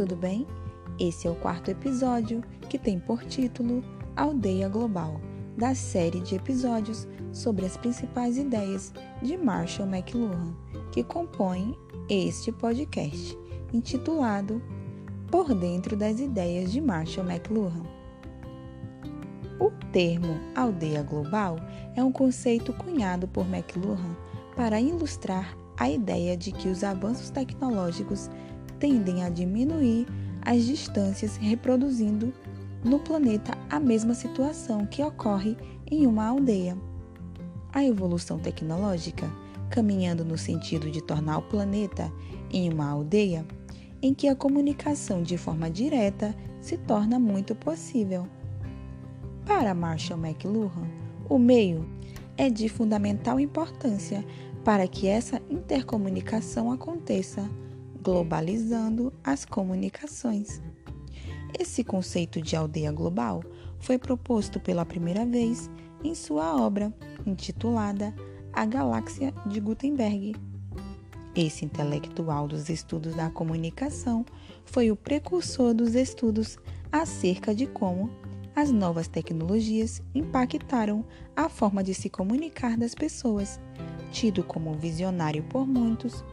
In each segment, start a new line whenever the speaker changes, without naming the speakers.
tudo bem? Esse é o quarto episódio que tem por título Aldeia Global, da série de episódios sobre as principais ideias de Marshall McLuhan, que compõem este podcast, intitulado Por Dentro das Ideias de Marshall McLuhan. O termo aldeia global é um conceito cunhado por McLuhan para ilustrar a ideia de que os avanços tecnológicos tendem a diminuir as distâncias, reproduzindo no planeta a mesma situação que ocorre em uma aldeia. A evolução tecnológica, caminhando no sentido de tornar o planeta em uma aldeia, em que a comunicação de forma direta se torna muito possível. Para Marshall McLuhan, o meio é de fundamental importância para que essa intercomunicação aconteça globalizando as comunicações. Esse conceito de aldeia global foi proposto pela primeira vez em sua obra intitulada A Galáxia de Gutenberg. Esse intelectual dos estudos da comunicação foi o precursor dos estudos acerca de como as novas tecnologias impactaram a forma de se comunicar das pessoas, tido como visionário por muitos,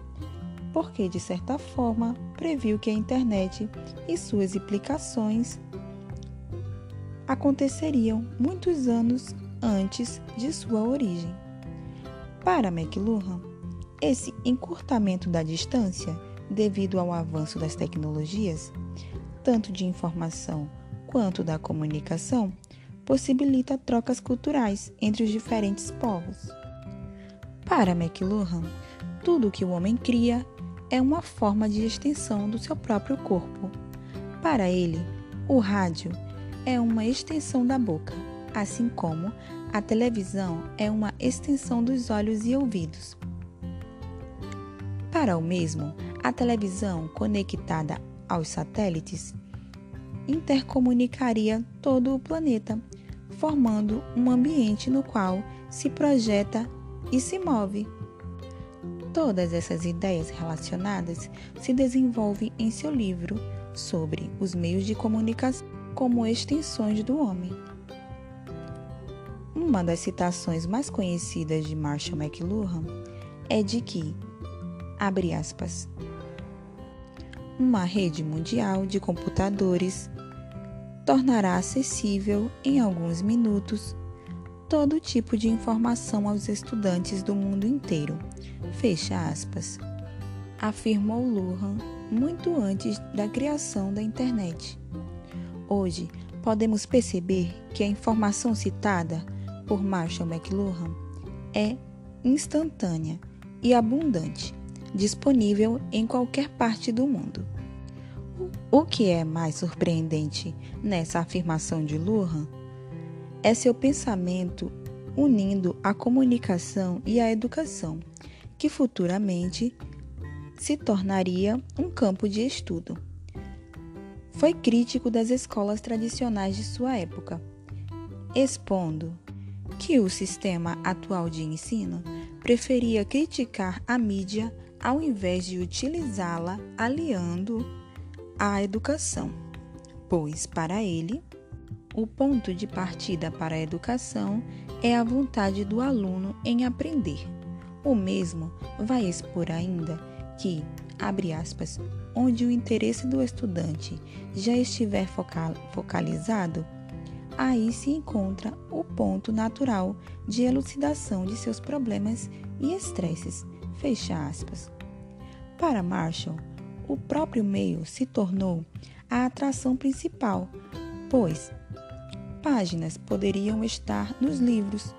porque, de certa forma, previu que a internet e suas implicações aconteceriam muitos anos antes de sua origem. Para McLuhan, esse encurtamento da distância, devido ao avanço das tecnologias, tanto de informação quanto da comunicação, possibilita trocas culturais entre os diferentes povos. Para McLuhan, tudo que o homem cria é uma forma de extensão do seu próprio corpo. Para ele, o rádio é uma extensão da boca, assim como a televisão é uma extensão dos olhos e ouvidos. Para o mesmo, a televisão conectada aos satélites intercomunicaria todo o planeta, formando um ambiente no qual se projeta e se move. Todas essas ideias relacionadas se desenvolvem em seu livro sobre os meios de comunicação como extensões do homem. Uma das citações mais conhecidas de Marshall McLuhan é de que, abre aspas, uma rede mundial de computadores tornará acessível em alguns minutos todo tipo de informação aos estudantes do mundo inteiro. Fecha aspas. Afirmou Luhan muito antes da criação da internet. Hoje, podemos perceber que a informação citada por Marshall McLuhan é instantânea e abundante, disponível em qualquer parte do mundo. O que é mais surpreendente nessa afirmação de Luhan é seu pensamento unindo a comunicação e a educação, que futuramente se tornaria um campo de estudo. Foi crítico das escolas tradicionais de sua época, expondo que o sistema atual de ensino preferia criticar a mídia ao invés de utilizá-la aliando à educação, pois para ele o ponto de partida para a educação é a vontade do aluno em aprender. O mesmo vai expor ainda que, abre aspas, onde o interesse do estudante já estiver focalizado, aí se encontra o ponto natural de elucidação de seus problemas e estresses. Fecha aspas. Para Marshall, o próprio meio se tornou a atração principal, pois páginas poderiam estar nos livros,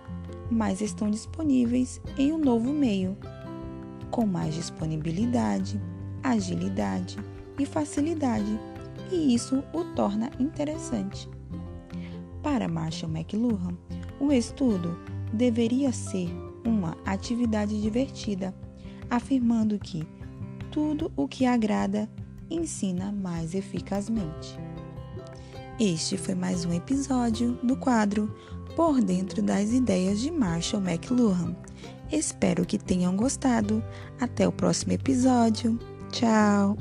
mas estão disponíveis em um novo meio, com mais disponibilidade, agilidade e facilidade, e isso o torna interessante. Para Marshall McLuhan, o estudo deveria ser uma atividade divertida, afirmando que tudo o que agrada ensina mais eficazmente. Este foi mais um episódio do quadro Por Dentro das Ideias de Marshall McLuhan. Espero que tenham gostado. Até o próximo episódio. Tchau!